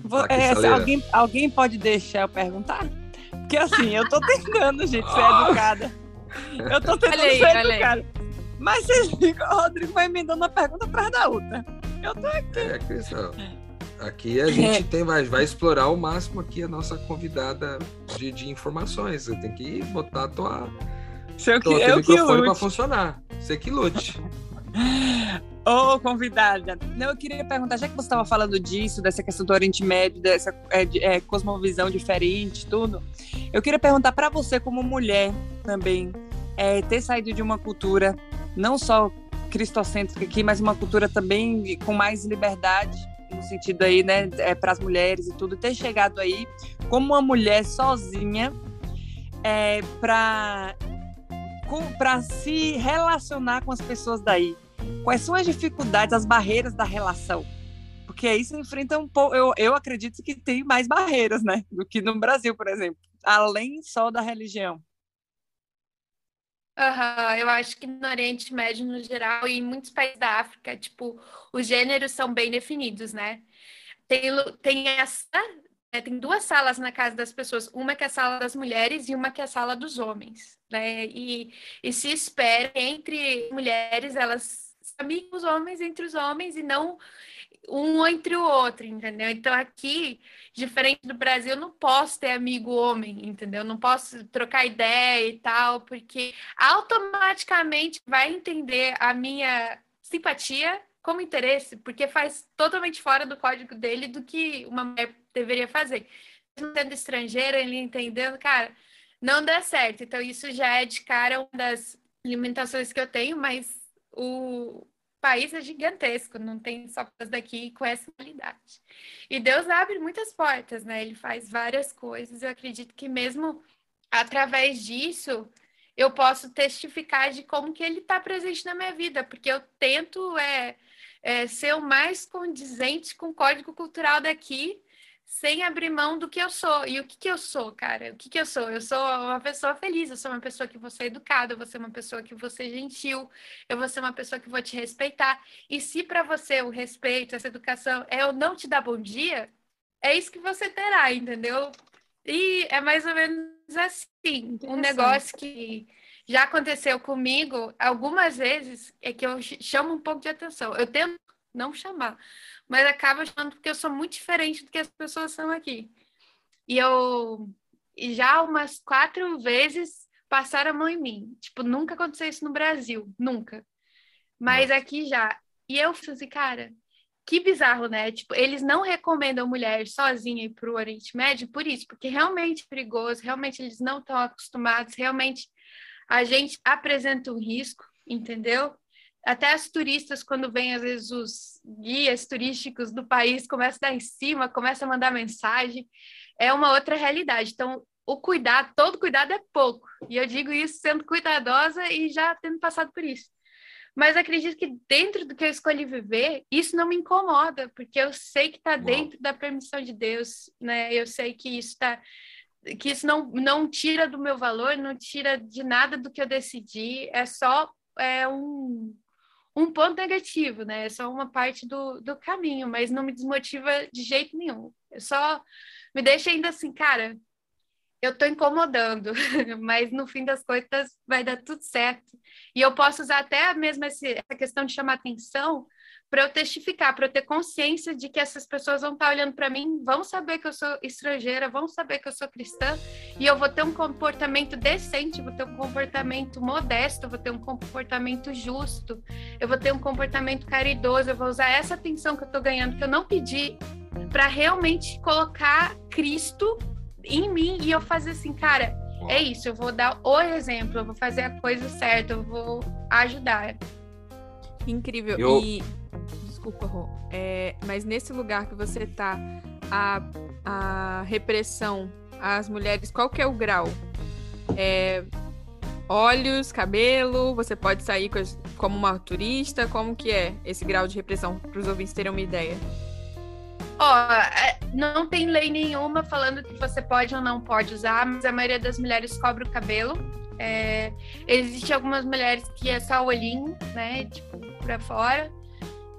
Vou, é, alguém, alguém pode deixar eu perguntar? Porque assim, eu tô tentando, gente, ser educada. Eu tô tentando aí, ser educada. Mas vocês ficam, o Rodrigo vai me dando uma pergunta atrás da outra. Eu tô aqui. É, Cristão. Aqui a gente tem, vai, vai explorar ao máximo aqui a nossa convidada de, de informações. Você tem que botar a tua, Seu que, eu microfone para funcionar. Você que lute. Ô, oh, convidada, não, eu queria perguntar, já que você estava falando disso, dessa questão do Oriente Médio, dessa é, é, cosmovisão diferente, tudo, eu queria perguntar para você, como mulher também, é, ter saído de uma cultura não só cristocêntrica aqui, mas uma cultura também com mais liberdade, no sentido aí, né, é, para as mulheres e tudo, ter chegado aí como uma mulher sozinha é, para para se relacionar com as pessoas daí. Quais são as dificuldades, as barreiras da relação? Porque aí se enfrenta um pouco. Eu, eu acredito que tem mais barreiras, né? Do que no Brasil, por exemplo. Além só da religião. Uhum, eu acho que no Oriente Médio, no geral, e em muitos países da África, tipo, os gêneros são bem definidos, né? Tem, tem essa, né, tem duas salas na casa das pessoas, uma que é a sala das mulheres e uma que é a sala dos homens, né? E, e se espera entre mulheres, elas amigos homens entre os homens e não um entre o outro, entendeu? Então aqui, diferente do Brasil, eu não posso ter amigo homem, entendeu? Não posso trocar ideia e tal, porque automaticamente vai entender a minha simpatia como interesse, porque faz totalmente fora do código dele do que uma mulher deveria fazer. Sendo estrangeira, ele entendendo, cara, não dá certo. Então isso já é de cara uma das limitações que eu tenho, mas o país é gigantesco, não tem só coisas daqui com essa qualidade. E Deus abre muitas portas, né? Ele faz várias coisas. Eu acredito que mesmo através disso eu posso testificar de como que ele está presente na minha vida, porque eu tento é, é, ser o mais condizente com o código cultural daqui sem abrir mão do que eu sou. E o que, que eu sou, cara? O que, que eu sou? Eu sou uma pessoa feliz, eu sou uma pessoa que vou ser educada, eu vou ser uma pessoa que vou ser gentil, eu vou ser uma pessoa que vou te respeitar. E se para você o respeito, essa educação é eu não te dar bom dia, é isso que você terá, entendeu? E é mais ou menos assim. Um negócio que já aconteceu comigo algumas vezes é que eu chamo um pouco de atenção. Eu tento não chamar, mas acaba achando porque eu sou muito diferente do que as pessoas são aqui. E eu e já umas quatro vezes passaram a mão em mim. Tipo, nunca aconteceu isso no Brasil, nunca. Mas Nossa. aqui já. E eu falei assim, cara, que bizarro, né? Tipo, eles não recomendam mulher sozinha ir para o Oriente Médio por isso, porque realmente é perigoso, realmente eles não estão acostumados, realmente a gente apresenta um risco, entendeu? Até as turistas, quando vêm, às vezes, os guias turísticos do país, começam a dar em cima, começam a mandar mensagem, é uma outra realidade. Então, o cuidado, todo cuidado é pouco. E eu digo isso sendo cuidadosa e já tendo passado por isso. Mas acredito que dentro do que eu escolhi viver, isso não me incomoda, porque eu sei que está dentro da permissão de Deus, né? Eu sei que isso está que isso não, não tira do meu valor, não tira de nada do que eu decidi, é só é um, um ponto negativo, né? É só uma parte do, do caminho, mas não me desmotiva de jeito nenhum. Eu só me deixa ainda assim, cara, eu tô incomodando, mas no fim das contas vai dar tudo certo. E eu posso usar até mesmo essa questão de chamar atenção para eu testificar, para eu ter consciência de que essas pessoas vão estar tá olhando para mim, vão saber que eu sou estrangeira, vão saber que eu sou cristã, e eu vou ter um comportamento decente, vou ter um comportamento modesto, vou ter um comportamento justo, eu vou ter um comportamento caridoso, eu vou usar essa atenção que eu estou ganhando, que eu não pedi, para realmente colocar Cristo em mim e eu fazer assim, cara, é isso, eu vou dar o exemplo, eu vou fazer a coisa certa, eu vou ajudar. Incrível. Eu... E desculpa, Rô, é, mas nesse lugar que você tá, a, a repressão às mulheres, qual que é o grau? É, olhos, cabelo, você pode sair como uma turista, como que é esse grau de repressão, para os ouvintes terem uma ideia? Ó, oh, não tem lei nenhuma falando que você pode ou não pode usar, mas a maioria das mulheres cobre o cabelo, É, Existem algumas mulheres que é só o olhinho, né? Tipo, pra fora.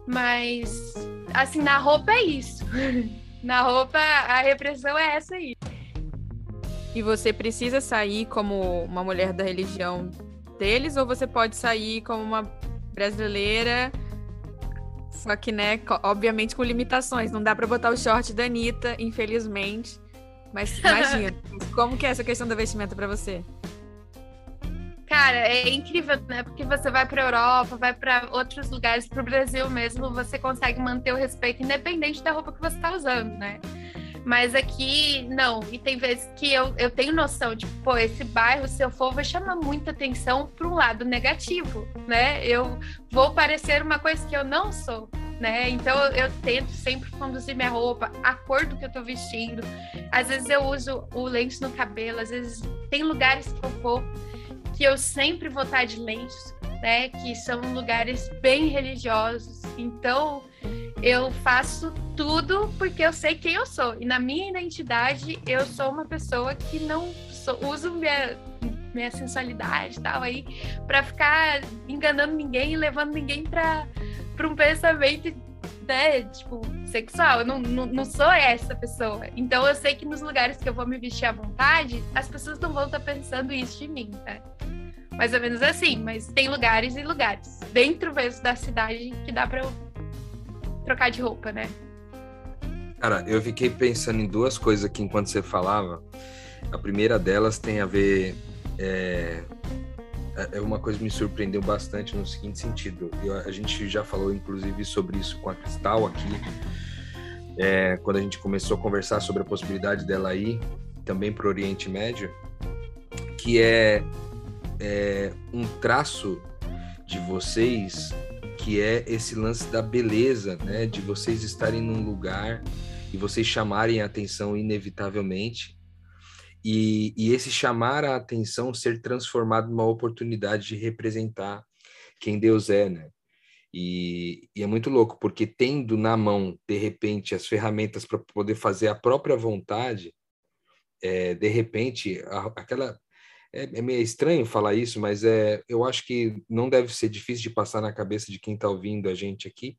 Mas, assim, na roupa é isso. na roupa, a repressão é essa aí. E você precisa sair como uma mulher da religião deles, ou você pode sair como uma brasileira, só que, né, obviamente com limitações. Não dá para botar o short da Anitta, infelizmente. Mas imagina, como que é essa questão da vestimenta para você? Cara, é incrível, né? Porque você vai para Europa, vai para outros lugares, para o Brasil mesmo, você consegue manter o respeito independente da roupa que você está usando, né? Mas aqui, não. E tem vezes que eu, eu tenho noção de, pô, esse bairro, se eu for, vai chamar muita atenção para um lado negativo, né? Eu vou parecer uma coisa que eu não sou, né? Então eu tento sempre conduzir minha roupa, a cor do que eu tô vestindo. Às vezes eu uso o lente no cabelo, às vezes tem lugares que eu vou que eu sempre vou estar de lenço, né? Que são lugares bem religiosos. Então, eu faço tudo porque eu sei quem eu sou. E na minha identidade, eu sou uma pessoa que não sou, uso minha, minha sensualidade e tal aí para ficar enganando ninguém e levando ninguém para um pensamento né, tipo, sexual. Eu não, não, não, sou essa pessoa. Então eu sei que nos lugares que eu vou me vestir à vontade, as pessoas não vão estar pensando isso de mim, tá? Mais ou menos assim, mas tem lugares e lugares. Dentro mesmo da cidade que dá pra eu trocar de roupa, né? Cara, eu fiquei pensando em duas coisas aqui enquanto você falava. A primeira delas tem a ver. É, é uma coisa que me surpreendeu bastante no seguinte sentido. Eu, a gente já falou, inclusive, sobre isso com a Cristal aqui, é, quando a gente começou a conversar sobre a possibilidade dela ir também para o Oriente Médio, que é é, um traço de vocês que é esse lance da beleza, né? De vocês estarem num lugar e vocês chamarem a atenção inevitavelmente e, e esse chamar a atenção ser transformado numa oportunidade de representar quem Deus é, né? E, e, é muito louco, porque tendo na mão, de repente, as ferramentas para poder fazer a própria vontade, é, de repente, a, aquela é, é meio estranho falar isso, mas é, eu acho que não deve ser difícil de passar na cabeça de quem está ouvindo a gente aqui.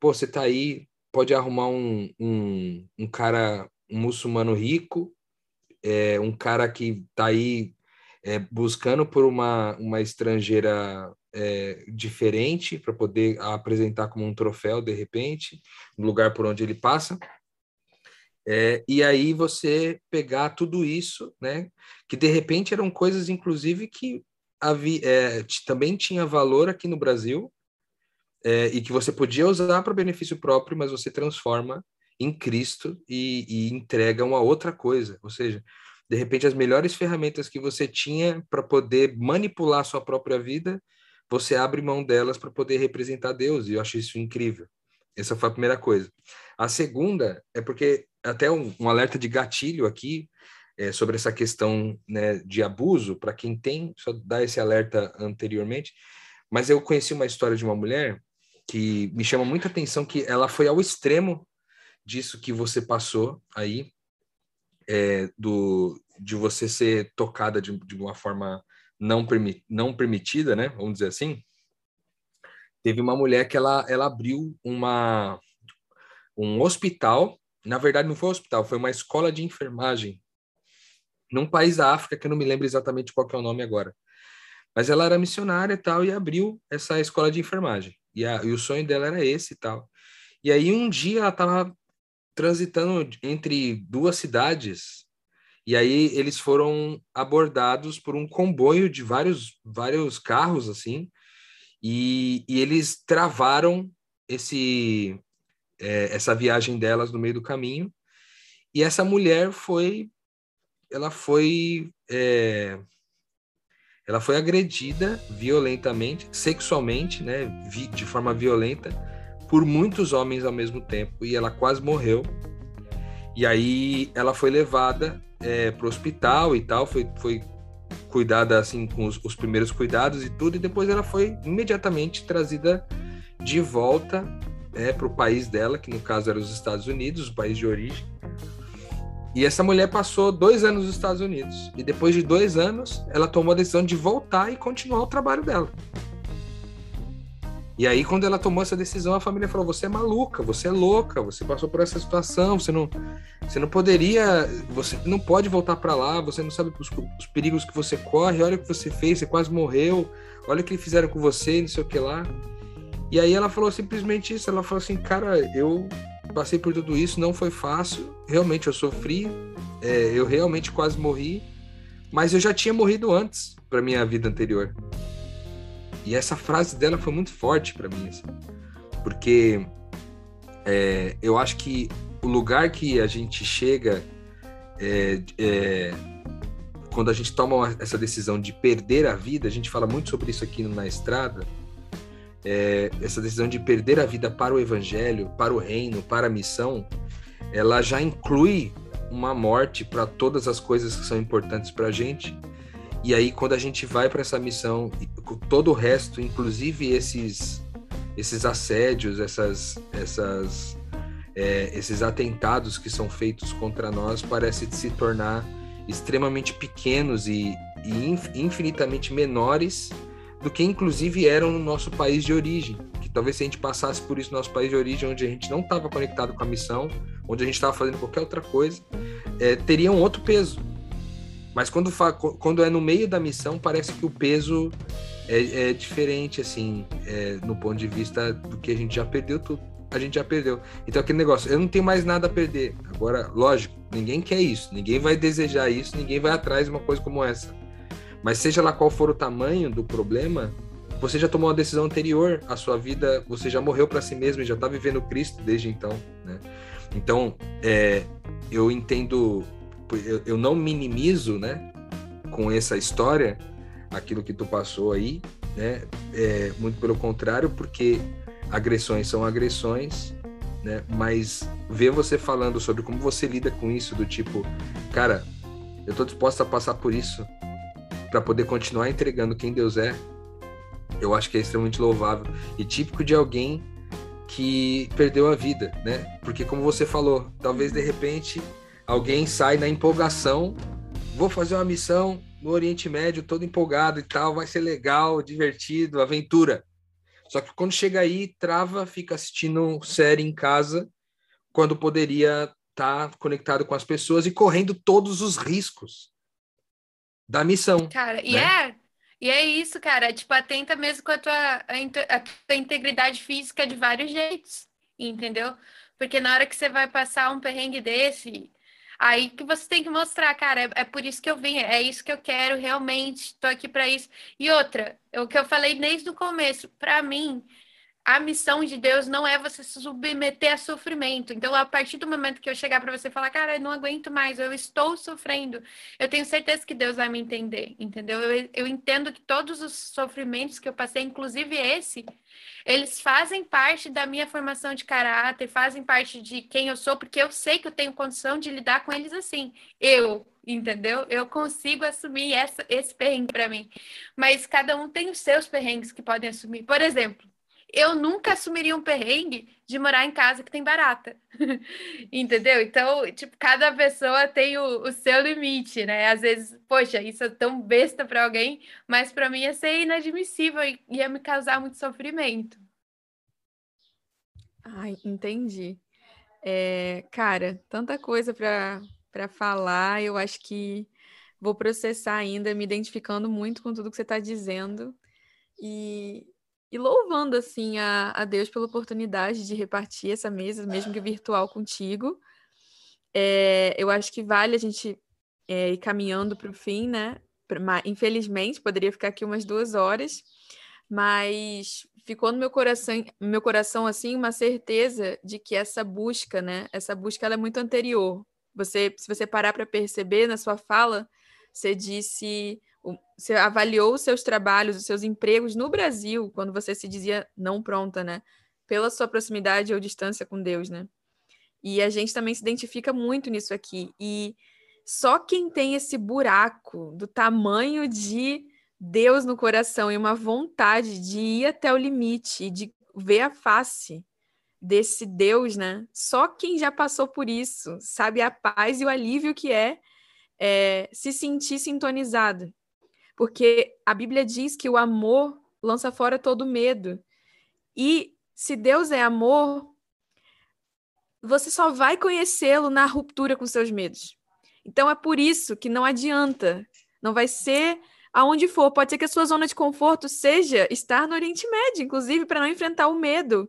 Pô, você está aí, pode arrumar um, um, um cara, um muçulmano rico, é, um cara que está aí é, buscando por uma, uma estrangeira é, diferente para poder apresentar como um troféu de repente, no lugar por onde ele passa. É, e aí você pegar tudo isso, né? Que de repente eram coisas, inclusive, que havia, é, também tinha valor aqui no Brasil é, e que você podia usar para benefício próprio, mas você transforma em Cristo e, e entrega uma outra coisa. Ou seja, de repente as melhores ferramentas que você tinha para poder manipular a sua própria vida, você abre mão delas para poder representar Deus. E eu acho isso incrível. Essa foi a primeira coisa. A segunda é porque até um, um alerta de gatilho aqui é, sobre essa questão né, de abuso, para quem tem, só dar esse alerta anteriormente, mas eu conheci uma história de uma mulher que me chama muita atenção, que ela foi ao extremo disso que você passou aí, é, do, de você ser tocada de, de uma forma não, permi não permitida, né? Vamos dizer assim. Teve uma mulher que ela, ela abriu uma, um hospital na verdade, não foi um hospital, foi uma escola de enfermagem num país da África que eu não me lembro exatamente qual é o nome agora. Mas ela era missionária e tal, e abriu essa escola de enfermagem. E, a, e o sonho dela era esse e tal. E aí um dia ela estava transitando entre duas cidades, e aí eles foram abordados por um comboio de vários, vários carros, assim, e, e eles travaram esse, é, essa viagem delas no meio do caminho. E essa mulher foi, ela foi, é, ela foi agredida violentamente, sexualmente, né, de forma violenta, por muitos homens ao mesmo tempo e ela quase morreu. E aí ela foi levada é, para o hospital e tal, foi, foi cuidada assim com os, os primeiros cuidados e tudo, e depois ela foi imediatamente trazida de volta é, para o país dela, que no caso era os Estados Unidos, o país de origem. E essa mulher passou dois anos nos Estados Unidos. E depois de dois anos, ela tomou a decisão de voltar e continuar o trabalho dela. E aí, quando ela tomou essa decisão, a família falou: Você é maluca, você é louca, você passou por essa situação, você não, você não poderia, você não pode voltar para lá, você não sabe os, os, perigos que você corre, olha o que você fez, você quase morreu, olha o que fizeram com você, não sei o que lá. E aí ela falou simplesmente isso: ela falou assim, cara, eu passei por tudo isso, não foi fácil, realmente eu sofri, é, eu realmente quase morri, mas eu já tinha morrido antes para minha vida anterior. E essa frase dela foi muito forte para mim, assim, porque é, eu acho que o lugar que a gente chega é, é, quando a gente toma essa decisão de perder a vida, a gente fala muito sobre isso aqui na estrada, é, essa decisão de perder a vida para o evangelho, para o reino, para a missão, ela já inclui uma morte para todas as coisas que são importantes para a gente. E aí, quando a gente vai para essa missão, todo o resto, inclusive esses, esses assédios, essas, essas, é, esses atentados que são feitos contra nós, parece se tornar extremamente pequenos e, e infinitamente menores do que inclusive eram no nosso país de origem. Que talvez se a gente passasse por isso no nosso país de origem, onde a gente não estava conectado com a missão, onde a gente estava fazendo qualquer outra coisa, é, teria um outro peso mas quando, quando é no meio da missão, parece que o peso é, é diferente, assim, é, no ponto de vista do que a gente já perdeu tudo. A gente já perdeu. Então, aquele negócio, eu não tenho mais nada a perder. Agora, lógico, ninguém quer isso, ninguém vai desejar isso, ninguém vai atrás de uma coisa como essa. Mas seja lá qual for o tamanho do problema, você já tomou uma decisão anterior à sua vida, você já morreu para si mesmo e já está vivendo Cristo desde então, né? Então, é, eu entendo eu, eu não minimizo, né, com essa história, aquilo que tu passou aí, né? É, muito pelo contrário, porque agressões são agressões, né? Mas ver você falando sobre como você lida com isso, do tipo, cara, eu tô disposto a passar por isso para poder continuar entregando quem Deus é, eu acho que é extremamente louvável e típico de alguém que perdeu a vida, né? Porque como você falou, talvez de repente alguém sai na empolgação, vou fazer uma missão no Oriente Médio, todo empolgado e tal, vai ser legal, divertido, aventura. Só que quando chega aí, trava, fica assistindo série em casa, quando poderia estar tá conectado com as pessoas e correndo todos os riscos da missão. Cara, né? e é e é isso, cara. Tipo, atenta mesmo com a tua, a, a tua integridade física de vários jeitos, entendeu? Porque na hora que você vai passar um perrengue desse, Aí que você tem que mostrar, cara, é, é, por isso que eu vim, é isso que eu quero, realmente, estou aqui para isso. E outra, o que eu falei desde o começo, para mim, a missão de Deus não é você se submeter a sofrimento. Então, a partir do momento que eu chegar para você falar, cara, eu não aguento mais, eu estou sofrendo, eu tenho certeza que Deus vai me entender, entendeu? Eu, eu entendo que todos os sofrimentos que eu passei, inclusive esse, eles fazem parte da minha formação de caráter, fazem parte de quem eu sou, porque eu sei que eu tenho condição de lidar com eles assim. Eu, entendeu? Eu consigo assumir essa, esse perrengue para mim. Mas cada um tem os seus perrengues que podem assumir. Por exemplo, eu nunca assumiria um perrengue de morar em casa que tem barata. Entendeu? Então, tipo, cada pessoa tem o, o, seu limite, né? Às vezes, poxa, isso é tão besta para alguém, mas para mim ia ser inadmissível e ia me causar muito sofrimento. Ai, entendi. É, cara, tanta coisa para falar, eu acho que vou processar ainda, me identificando muito com tudo que você está dizendo. E e louvando assim a, a Deus pela oportunidade de repartir essa mesa, mesmo que virtual, contigo. É, eu acho que vale a gente é, ir caminhando para o fim, né? Infelizmente, poderia ficar aqui umas duas horas, mas ficou no meu coração, meu coração assim uma certeza de que essa busca, né? Essa busca ela é muito anterior. Você, se você parar para perceber na sua fala, você disse você avaliou os seus trabalhos, os seus empregos no Brasil, quando você se dizia não pronta, né? Pela sua proximidade ou distância com Deus, né? E a gente também se identifica muito nisso aqui. E só quem tem esse buraco do tamanho de Deus no coração e uma vontade de ir até o limite, de ver a face desse Deus, né? Só quem já passou por isso sabe a paz e o alívio que é, é se sentir sintonizado. Porque a Bíblia diz que o amor lança fora todo medo. E se Deus é amor, você só vai conhecê-lo na ruptura com seus medos. Então é por isso que não adianta, não vai ser aonde for. Pode ser que a sua zona de conforto seja estar no Oriente Médio, inclusive para não enfrentar o medo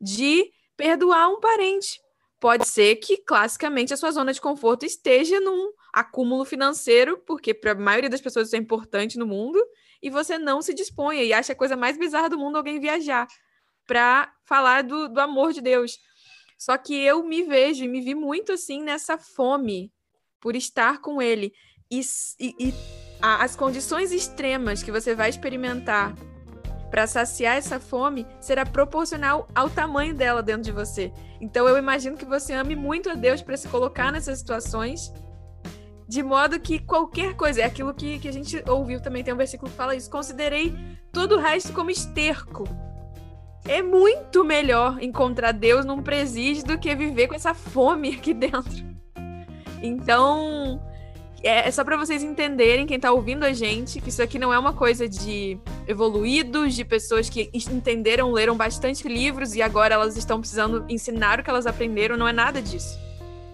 de perdoar um parente. Pode ser que, classicamente, a sua zona de conforto esteja num acúmulo financeiro, porque para a maioria das pessoas isso é importante no mundo, e você não se disponha e acha a coisa mais bizarra do mundo alguém viajar para falar do, do amor de Deus. Só que eu me vejo e me vi muito assim nessa fome por estar com Ele. E, e, e as condições extremas que você vai experimentar para saciar essa fome será proporcional ao tamanho dela dentro de você. Então eu imagino que você ame muito a Deus para se colocar nessas situações, de modo que qualquer coisa, é aquilo que, que a gente ouviu também, tem um versículo que fala isso: considerei todo o resto como esterco é muito melhor encontrar Deus num presídio do que viver com essa fome aqui dentro. Então, é, é só para vocês entenderem, quem tá ouvindo a gente, que isso aqui não é uma coisa de evoluídos, de pessoas que entenderam, leram bastante livros e agora elas estão precisando ensinar o que elas aprenderam, não é nada disso.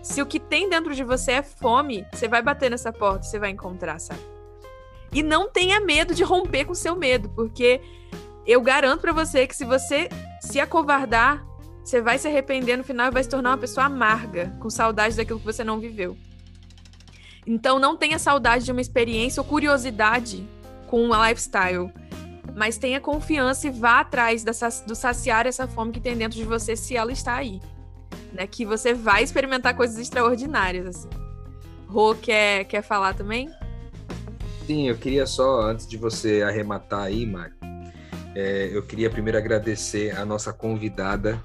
Se o que tem dentro de você é fome, você vai bater nessa porta, você vai encontrar, sabe? E não tenha medo de romper com seu medo, porque eu garanto para você que se você se acovardar, você vai se arrepender no final e vai se tornar uma pessoa amarga, com saudade daquilo que você não viveu. Então não tenha saudade de uma experiência ou curiosidade com a lifestyle, mas tenha confiança e vá atrás do saciar essa fome que tem dentro de você se ela está aí. Né? Que você vai experimentar coisas extraordinárias. Assim. Rô, quer, quer falar também? Sim, eu queria só, antes de você arrematar aí, Mari, é, eu queria primeiro agradecer a nossa convidada,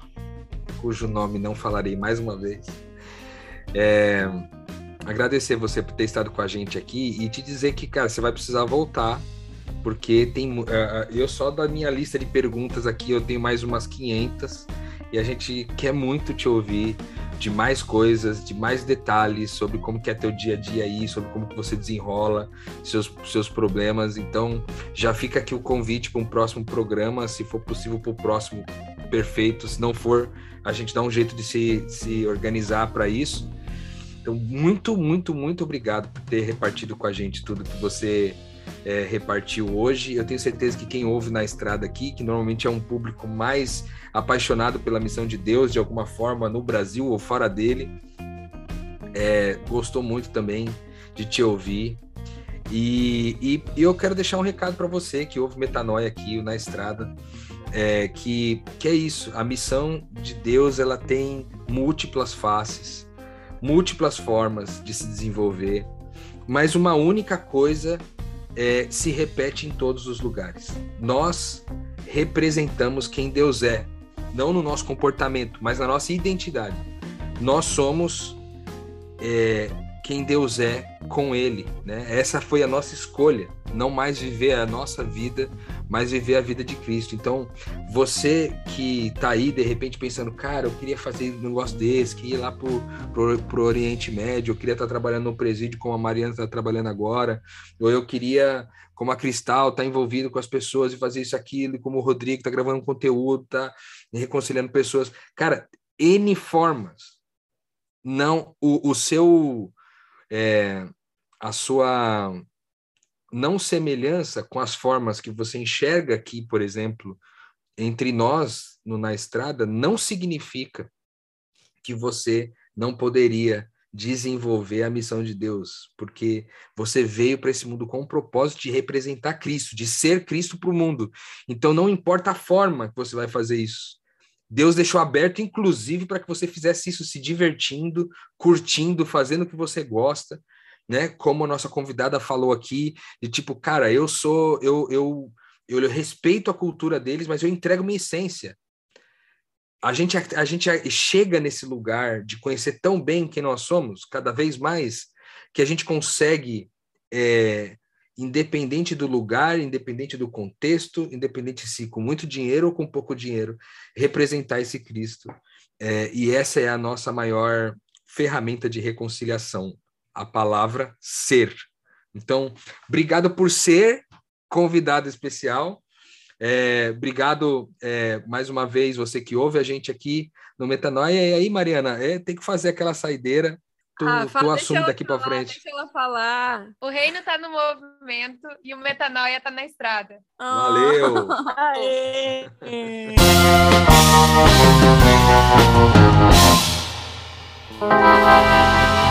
cujo nome não falarei mais uma vez. É, agradecer você por ter estado com a gente aqui e te dizer que, cara, você vai precisar voltar, porque tem uh, eu só da minha lista de perguntas aqui eu tenho mais umas 500 e a gente quer muito te ouvir de mais coisas, de mais detalhes sobre como que é teu dia a dia aí, sobre como que você desenrola seus, seus problemas. Então, já fica aqui o convite para um próximo programa, se for possível para o próximo, perfeito. Se não for, a gente dá um jeito de se, se organizar para isso. Então, muito, muito, muito obrigado por ter repartido com a gente tudo que você é, repartiu hoje. Eu tenho certeza que quem ouve na estrada aqui, que normalmente é um público mais apaixonado pela missão de Deus de alguma forma no Brasil ou fora dele, é, gostou muito também de te ouvir. E, e, e eu quero deixar um recado para você que ouve Metanoia aqui na estrada. É, que, que é isso, a missão de Deus ela tem múltiplas faces, múltiplas formas de se desenvolver, mas uma única coisa é, se repete em todos os lugares. Nós representamos quem Deus é, não no nosso comportamento, mas na nossa identidade. Nós somos é, quem Deus é com Ele, né? Essa foi a nossa escolha, não mais viver a nossa vida, mas viver a vida de Cristo. Então, você que está aí de repente pensando, cara, eu queria fazer um negócio desse, que ir lá pro, pro, pro Oriente Médio, eu queria estar tá trabalhando no presídio como a Mariana está trabalhando agora, ou eu queria como a Cristal está envolvido com as pessoas e fazer isso aquilo, como o Rodrigo está gravando conteúdo, está reconciliando pessoas. Cara, N formas. Não, o, o seu, é, a sua não semelhança com as formas que você enxerga aqui, por exemplo, entre nós no, na estrada, não significa que você não poderia desenvolver a missão de Deus, porque você veio para esse mundo com o propósito de representar Cristo, de ser Cristo para o mundo. Então não importa a forma que você vai fazer isso. Deus deixou aberto, inclusive, para que você fizesse isso se divertindo, curtindo, fazendo o que você gosta, né? Como a nossa convidada falou aqui, de tipo, cara, eu sou, eu, eu, eu respeito a cultura deles, mas eu entrego minha essência a gente, a gente chega nesse lugar de conhecer tão bem quem nós somos, cada vez mais, que a gente consegue é, independente do lugar, independente do contexto, independente se com muito dinheiro ou com pouco dinheiro, representar esse Cristo. É, e essa é a nossa maior ferramenta de reconciliação, a palavra ser. Então, obrigado por ser convidado especial. É, obrigado é, mais uma vez você que ouve a gente aqui no Metanoia. E aí, Mariana, é, tem que fazer aquela saideira. Tu, ah, fala, tu assume daqui para frente. Deixa ela falar. O reino está no movimento e o Metanoia está na estrada. Valeu!